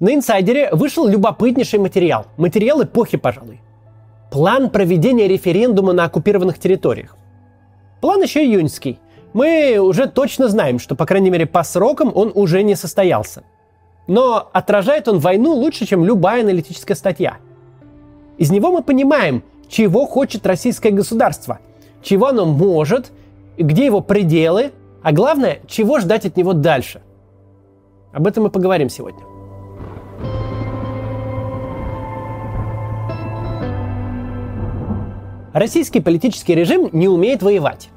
На инсайдере вышел любопытнейший материал. Материал эпохи, пожалуй. План проведения референдума на оккупированных территориях. План еще июньский. Мы уже точно знаем, что, по крайней мере, по срокам он уже не состоялся. Но отражает он войну лучше, чем любая аналитическая статья. Из него мы понимаем, чего хочет российское государство, чего оно может, где его пределы, а главное, чего ждать от него дальше. Об этом мы поговорим сегодня. Российский политический режим не умеет воевать.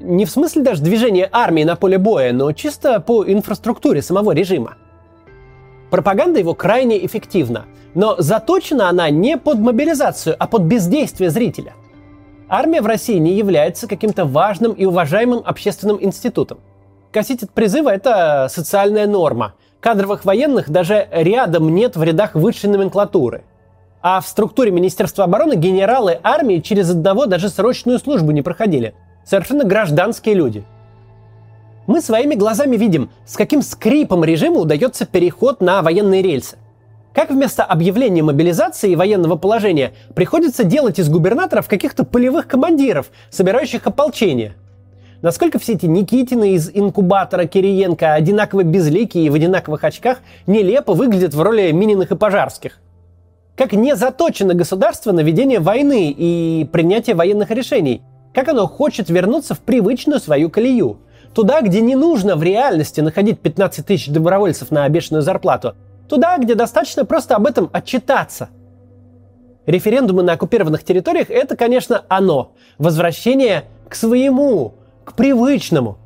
Не в смысле даже движения армии на поле боя, но чисто по инфраструктуре самого режима. Пропаганда его крайне эффективна, но заточена она не под мобилизацию, а под бездействие зрителя. Армия в России не является каким-то важным и уважаемым общественным институтом. Косить от призыва – это социальная норма. Кадровых военных даже рядом нет в рядах высшей номенклатуры – а в структуре Министерства обороны генералы армии через одного даже срочную службу не проходили. Совершенно гражданские люди. Мы своими глазами видим, с каким скрипом режиму удается переход на военные рельсы. Как вместо объявления мобилизации и военного положения приходится делать из губернаторов каких-то полевых командиров, собирающих ополчение. Насколько все эти Никитины из инкубатора Кириенко одинаково безликие и в одинаковых очках нелепо выглядят в роли Мининых и Пожарских как не заточено государство на ведение войны и принятие военных решений, как оно хочет вернуться в привычную свою колею. Туда, где не нужно в реальности находить 15 тысяч добровольцев на обещанную зарплату. Туда, где достаточно просто об этом отчитаться. Референдумы на оккупированных территориях – это, конечно, оно. Возвращение к своему, к привычному –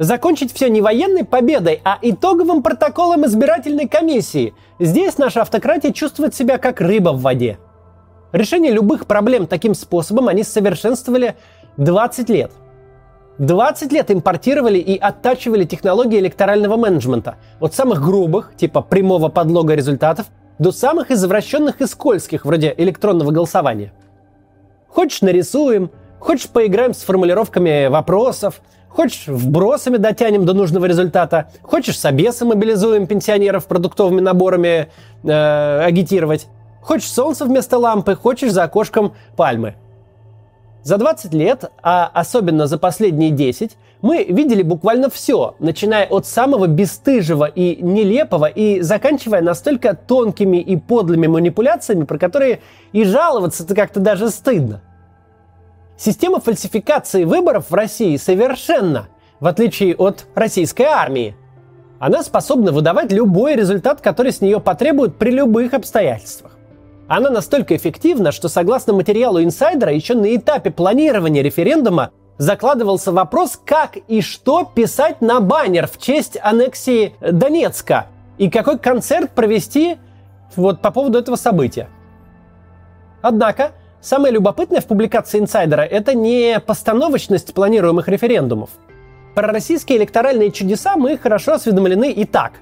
Закончить все не военной победой, а итоговым протоколом избирательной комиссии. Здесь наша автократия чувствует себя как рыба в воде. Решение любых проблем таким способом они совершенствовали 20 лет. 20 лет импортировали и оттачивали технологии электорального менеджмента. От самых грубых, типа прямого подлога результатов, до самых извращенных и скользких, вроде электронного голосования. Хочешь нарисуем, хочешь поиграем с формулировками вопросов – Хочешь, вбросами дотянем до нужного результата. Хочешь, с обеса мобилизуем пенсионеров продуктовыми наборами э, агитировать. Хочешь, солнце вместо лампы, хочешь, за окошком пальмы. За 20 лет, а особенно за последние 10, мы видели буквально все, начиная от самого бесстыжего и нелепого и заканчивая настолько тонкими и подлыми манипуляциями, про которые и жаловаться-то как-то даже стыдно. Система фальсификации выборов в России совершенно, в отличие от российской армии. Она способна выдавать любой результат, который с нее потребуют при любых обстоятельствах. Она настолько эффективна, что согласно материалу инсайдера, еще на этапе планирования референдума закладывался вопрос, как и что писать на баннер в честь аннексии Донецка и какой концерт провести вот по поводу этого события. Однако Самое любопытное в публикации инсайдера – это не постановочность планируемых референдумов. Про российские электоральные чудеса мы хорошо осведомлены и так.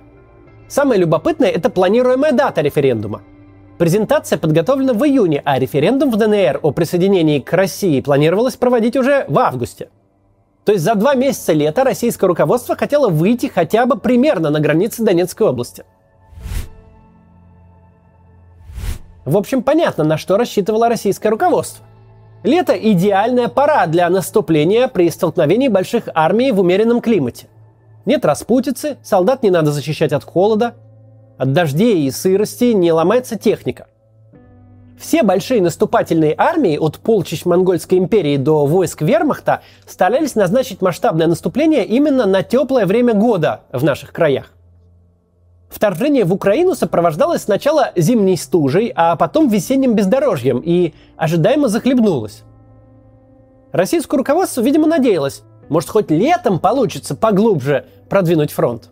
Самое любопытное – это планируемая дата референдума. Презентация подготовлена в июне, а референдум в ДНР о присоединении к России планировалось проводить уже в августе. То есть за два месяца лета российское руководство хотело выйти хотя бы примерно на границе Донецкой области – В общем, понятно, на что рассчитывало российское руководство. Лето – идеальная пора для наступления при столкновении больших армий в умеренном климате. Нет распутицы, солдат не надо защищать от холода, от дождей и сырости не ломается техника. Все большие наступательные армии от полчищ Монгольской империи до войск вермахта старались назначить масштабное наступление именно на теплое время года в наших краях. Вторжение в Украину сопровождалось сначала зимней стужей, а потом весенним бездорожьем и ожидаемо захлебнулось. Российское руководство, видимо, надеялось, может, хоть летом получится поглубже продвинуть фронт.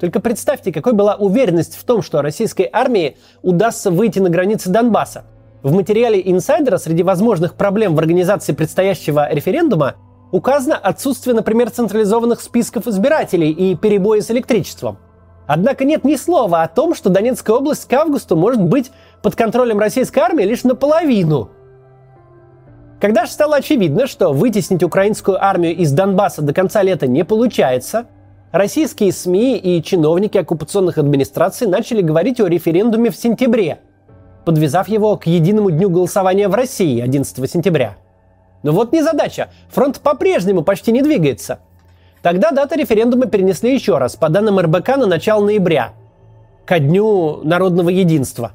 Только представьте, какой была уверенность в том, что российской армии удастся выйти на границы Донбасса. В материале инсайдера среди возможных проблем в организации предстоящего референдума указано отсутствие, например, централизованных списков избирателей и перебои с электричеством – Однако нет ни слова о том, что Донецкая область к августу может быть под контролем российской армии лишь наполовину. Когда же стало очевидно, что вытеснить украинскую армию из Донбасса до конца лета не получается, российские СМИ и чиновники оккупационных администраций начали говорить о референдуме в сентябре, подвязав его к единому дню голосования в России 11 сентября. Но вот не задача. Фронт по-прежнему почти не двигается. Тогда дата референдума перенесли еще раз, по данным РБК, на начало ноября, ко дню народного единства.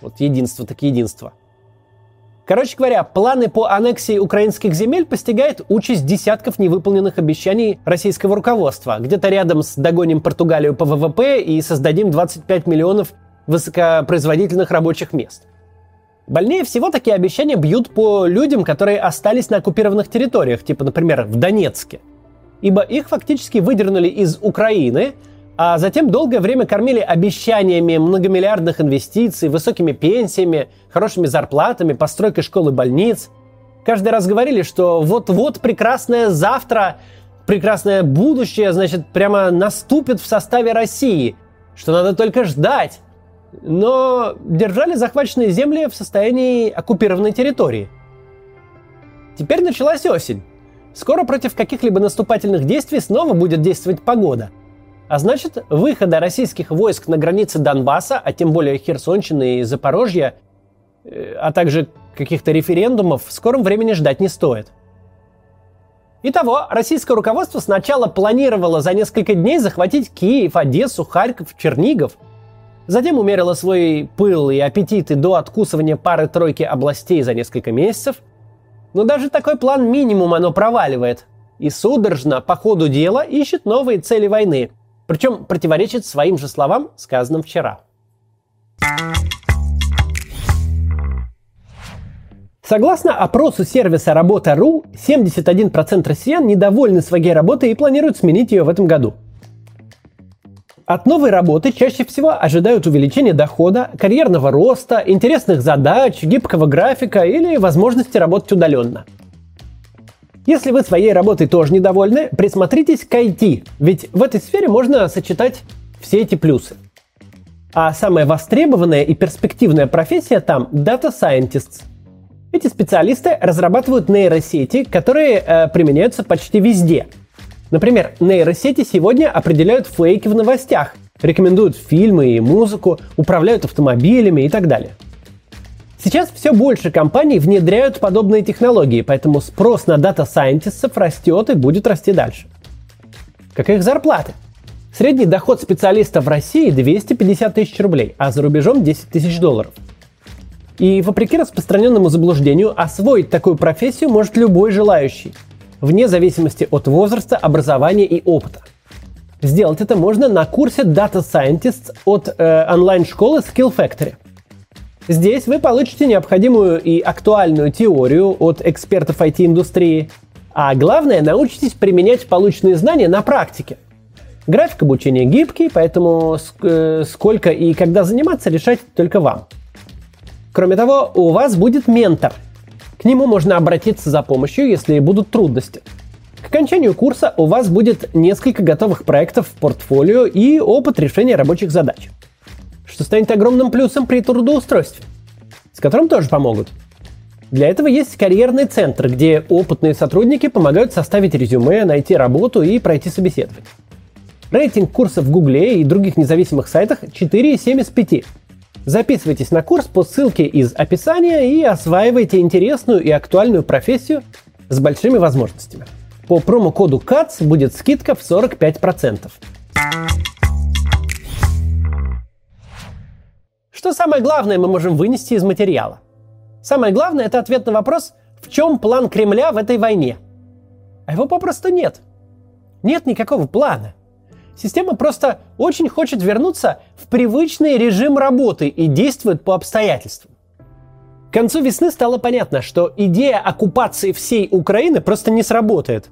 Вот единство так единство – Короче говоря, планы по аннексии украинских земель постигают участь десятков невыполненных обещаний российского руководства. Где-то рядом с догоним Португалию по ВВП и создадим 25 миллионов высокопроизводительных рабочих мест. Больнее всего такие обещания бьют по людям, которые остались на оккупированных территориях, типа, например, в Донецке. Ибо их фактически выдернули из Украины, а затем долгое время кормили обещаниями многомиллиардных инвестиций, высокими пенсиями, хорошими зарплатами, постройкой школ и больниц. Каждый раз говорили, что вот-вот прекрасное завтра, прекрасное будущее, значит, прямо наступит в составе России, что надо только ждать. Но держали захваченные земли в состоянии оккупированной территории. Теперь началась осень. Скоро против каких-либо наступательных действий снова будет действовать погода – а значит, выхода российских войск на границе Донбасса, а тем более Херсонщины и Запорожья, э, а также каких-то референдумов в скором времени ждать не стоит. Итого, российское руководство сначала планировало за несколько дней захватить Киев, Одессу, Харьков, Чернигов. Затем умерило свой пыл и аппетиты до откусывания пары-тройки областей за несколько месяцев. Но даже такой план минимум оно проваливает. И судорожно по ходу дела ищет новые цели войны – причем противоречит своим же словам, сказанным вчера. Согласно опросу сервиса Работа.ру, 71% россиян недовольны своей работой и планируют сменить ее в этом году. От новой работы чаще всего ожидают увеличения дохода, карьерного роста, интересных задач, гибкого графика или возможности работать удаленно – если вы своей работой тоже недовольны, присмотритесь к IT, ведь в этой сфере можно сочетать все эти плюсы. А самая востребованная и перспективная профессия там – Data Scientists. Эти специалисты разрабатывают нейросети, которые э, применяются почти везде. Например, нейросети сегодня определяют фейки в новостях, рекомендуют фильмы и музыку, управляют автомобилями и так далее – Сейчас все больше компаний внедряют подобные технологии, поэтому спрос на дата-сайентистов растет и будет расти дальше. Как их зарплаты? Средний доход специалиста в России 250 тысяч рублей, а за рубежом 10 тысяч долларов. И вопреки распространенному заблуждению, освоить такую профессию может любой желающий, вне зависимости от возраста, образования и опыта. Сделать это можно на курсе Data Scientists от э, онлайн-школы Skill Factory – Здесь вы получите необходимую и актуальную теорию от экспертов IT-индустрии, а главное, научитесь применять полученные знания на практике. График обучения гибкий, поэтому э, сколько и когда заниматься решать только вам. Кроме того, у вас будет ментор. Нему можно обратиться за помощью, если будут трудности. К окончанию курса у вас будет несколько готовых проектов в портфолио и опыт решения рабочих задач что станет огромным плюсом при трудоустройстве, с которым тоже помогут. Для этого есть карьерный центр, где опытные сотрудники помогают составить резюме, найти работу и пройти собеседование. Рейтинг курсов в Гугле и других независимых сайтах 4,7 из 5. Записывайтесь на курс по ссылке из описания и осваивайте интересную и актуальную профессию с большими возможностями. По промокоду CATS будет скидка в 45%. Что самое главное мы можем вынести из материала? Самое главное – это ответ на вопрос, в чем план Кремля в этой войне? А его попросту нет. Нет никакого плана. Система просто очень хочет вернуться в привычный режим работы и действует по обстоятельствам. К концу весны стало понятно, что идея оккупации всей Украины просто не сработает.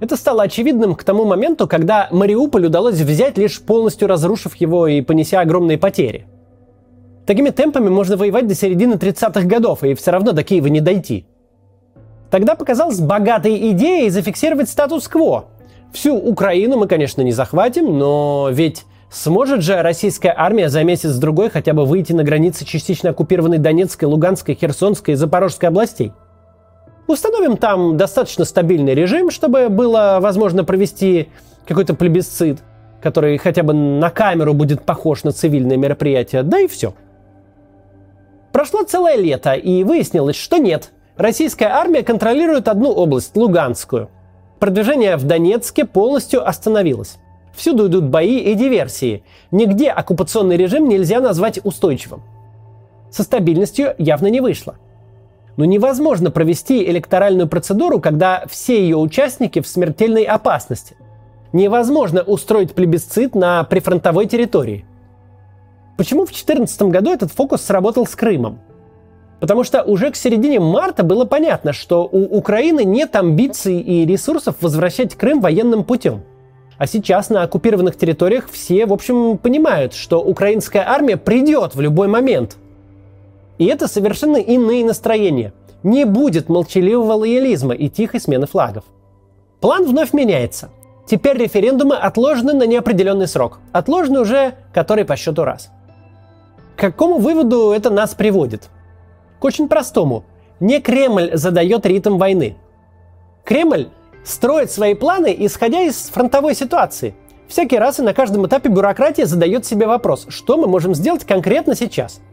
Это стало очевидным к тому моменту, когда Мариуполь удалось взять, лишь полностью разрушив его и понеся огромные потери – Такими темпами можно воевать до середины 30-х годов, и все равно до Киева не дойти. Тогда показалась богатой идеей зафиксировать статус-кво. Всю Украину мы, конечно, не захватим, но ведь сможет же российская армия за месяц-другой хотя бы выйти на границы частично оккупированной Донецкой, Луганской, Херсонской и Запорожской областей? Установим там достаточно стабильный режим, чтобы было возможно провести какой-то плебисцит, который хотя бы на камеру будет похож на цивильное мероприятие, да и все. Прошло целое лето, и выяснилось, что нет. Российская армия контролирует одну область, Луганскую. Продвижение в Донецке полностью остановилось. Всюду идут бои и диверсии. Нигде оккупационный режим нельзя назвать устойчивым. Со стабильностью явно не вышло. Но невозможно провести электоральную процедуру, когда все ее участники в смертельной опасности. Невозможно устроить плебисцит на прифронтовой территории. Почему в 2014 году этот фокус сработал с Крымом? Потому что уже к середине марта было понятно, что у Украины нет амбиций и ресурсов возвращать Крым военным путем. А сейчас на оккупированных территориях все, в общем, понимают, что украинская армия придет в любой момент – и это совершенно иные настроения. Не будет молчаливого лоялизма и тихой смены флагов. План вновь меняется. Теперь референдумы отложены на неопределенный срок. Отложены уже который по счету раз. К какому выводу это нас приводит? Очень простому. Не Кремль задает ритм войны. Кремль строит свои планы, исходя из фронтовой ситуации. Всякий раз и на каждом этапе бюрократия задает себе вопрос, что мы можем сделать конкретно сейчас –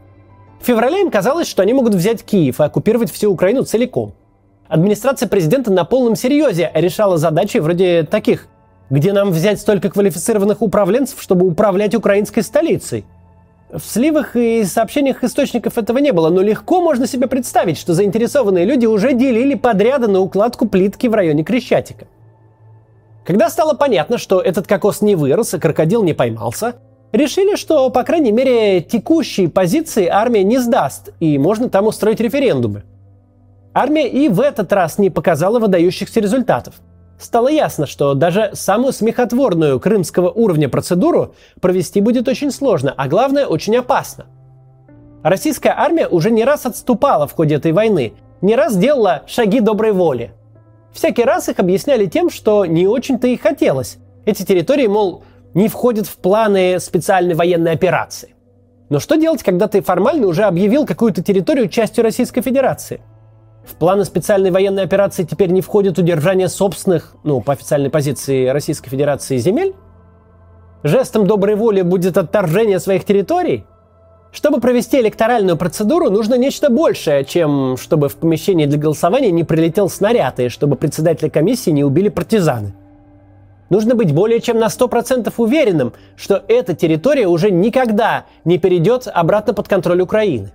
в феврале им казалось, что они могут взять Киев и оккупировать всю Украину целиком. Администрация президента на полном серьезе решала задачи вроде таких. Где нам взять столько квалифицированных управленцев, чтобы управлять украинской столицей? В сливах и сообщениях источников этого не было, но легко можно себе представить, что заинтересованные люди уже делили подряды на укладку плитки в районе Крещатика. Когда стало понятно, что этот кокос не вырос и крокодил не поймался, решили, что, по крайней мере, текущие позиции армия не сдаст, и можно там устроить референдумы. Армия и в этот раз не показала выдающихся результатов. Стало ясно, что даже самую смехотворную крымского уровня процедуру провести будет очень сложно, а главное очень опасно. Российская армия уже не раз отступала в ходе этой войны, не раз делала шаги доброй воли. Всякий раз их объясняли тем, что не очень-то и хотелось. Эти территории, мол, не входит в планы специальной военной операции. Но что делать, когда ты формально уже объявил какую-то территорию частью Российской Федерации? В планы специальной военной операции теперь не входит удержание собственных, ну, по официальной позиции Российской Федерации земель? Жестом доброй воли будет отторжение своих территорий? Чтобы провести электоральную процедуру, нужно нечто большее, чем чтобы в помещении для голосования не прилетел снаряд и чтобы председателя комиссии не убили партизаны. Нужно быть более чем на 100% уверенным, что эта территория уже никогда не перейдет обратно под контроль Украины.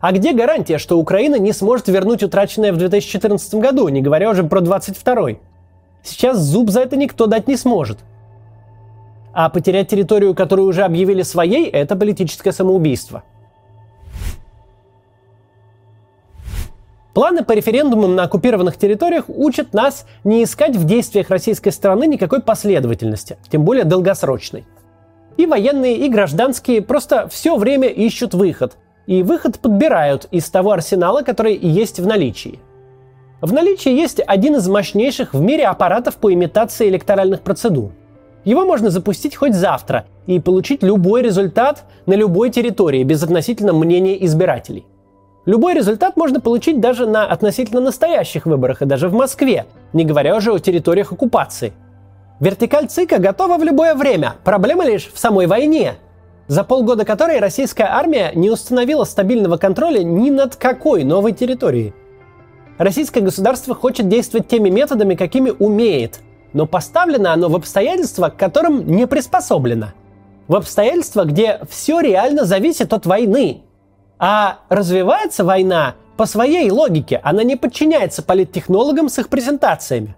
А где гарантия, что Украина не сможет вернуть утраченное в 2014 году, не говоря уже про 2022? Сейчас зуб за это никто дать не сможет. А потерять территорию, которую уже объявили своей, это политическое самоубийство – Планы по референдумам на оккупированных территориях учат нас не искать в действиях российской стороны никакой последовательности, тем более долгосрочной. И военные, и гражданские просто все время ищут выход. И выход подбирают из того арсенала, который есть в наличии. В наличии есть один из мощнейших в мире аппаратов по имитации электоральных процедур. Его можно запустить хоть завтра и получить любой результат на любой территории без относительно мнения избирателей. Любой результат можно получить даже на относительно настоящих выборах и даже в Москве, не говоря уже о территориях оккупации. Вертикаль ЦИКа готова в любое время, проблема лишь в самой войне, за полгода которой российская армия не установила стабильного контроля ни над какой новой территорией. Российское государство хочет действовать теми методами, какими умеет, но поставлено оно в обстоятельства, к которым не приспособлено. В обстоятельства, где все реально зависит от войны, а развивается война по своей логике, она не подчиняется политтехнологам с их презентациями.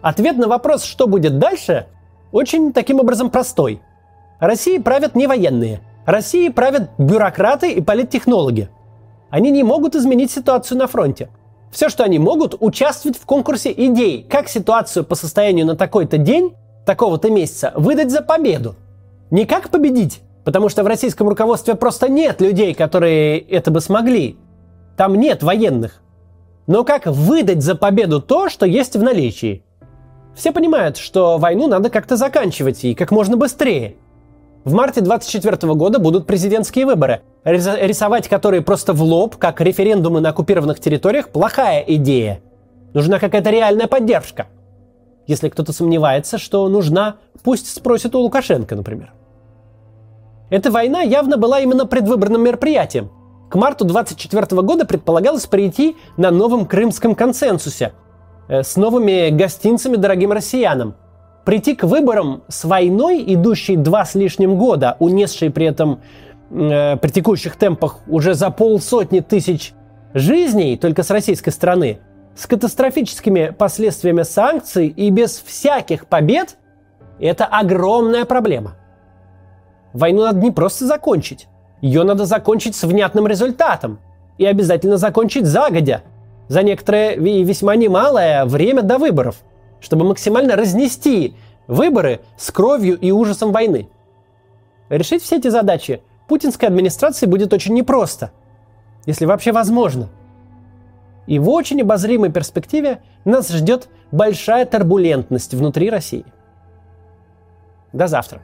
Ответ на вопрос, что будет дальше, очень таким образом простой. России правят не военные. России правят бюрократы и политтехнологи. Они не могут изменить ситуацию на фронте. Все, что они могут, участвовать в конкурсе идей, как ситуацию по состоянию на такой-то день, такого-то месяца, выдать за победу. Не как победить, Потому что в российском руководстве просто нет людей, которые это бы смогли. Там нет военных. Но как выдать за победу то, что есть в наличии? Все понимают, что войну надо как-то заканчивать и как можно быстрее. В марте 2024 года будут президентские выборы, рисовать которые просто в лоб, как референдумы на оккупированных территориях, плохая идея. Нужна какая-то реальная поддержка. Если кто-то сомневается, что нужна, пусть спросит у Лукашенко, например. Эта война явно была именно предвыборным мероприятием. К марту 2024 года предполагалось прийти на новом крымском консенсусе э, с новыми гостинцами дорогим россиянам – прийти к выборам с войной, идущей два с лишним года, унесшей при этом э, при текущих темпах уже за полсотни тысяч жизней только с российской стороны, с катастрофическими последствиями санкций и без всяких побед, это огромная проблема. Войну надо не просто закончить, ее надо закончить с внятным результатом и обязательно закончить загодя, за некоторое и весьма немалое время до выборов – чтобы максимально разнести выборы с кровью и ужасом войны. Решить все эти задачи путинской администрации будет очень непросто, если вообще возможно. И в очень обозримой перспективе нас ждет большая турбулентность внутри России. До завтра.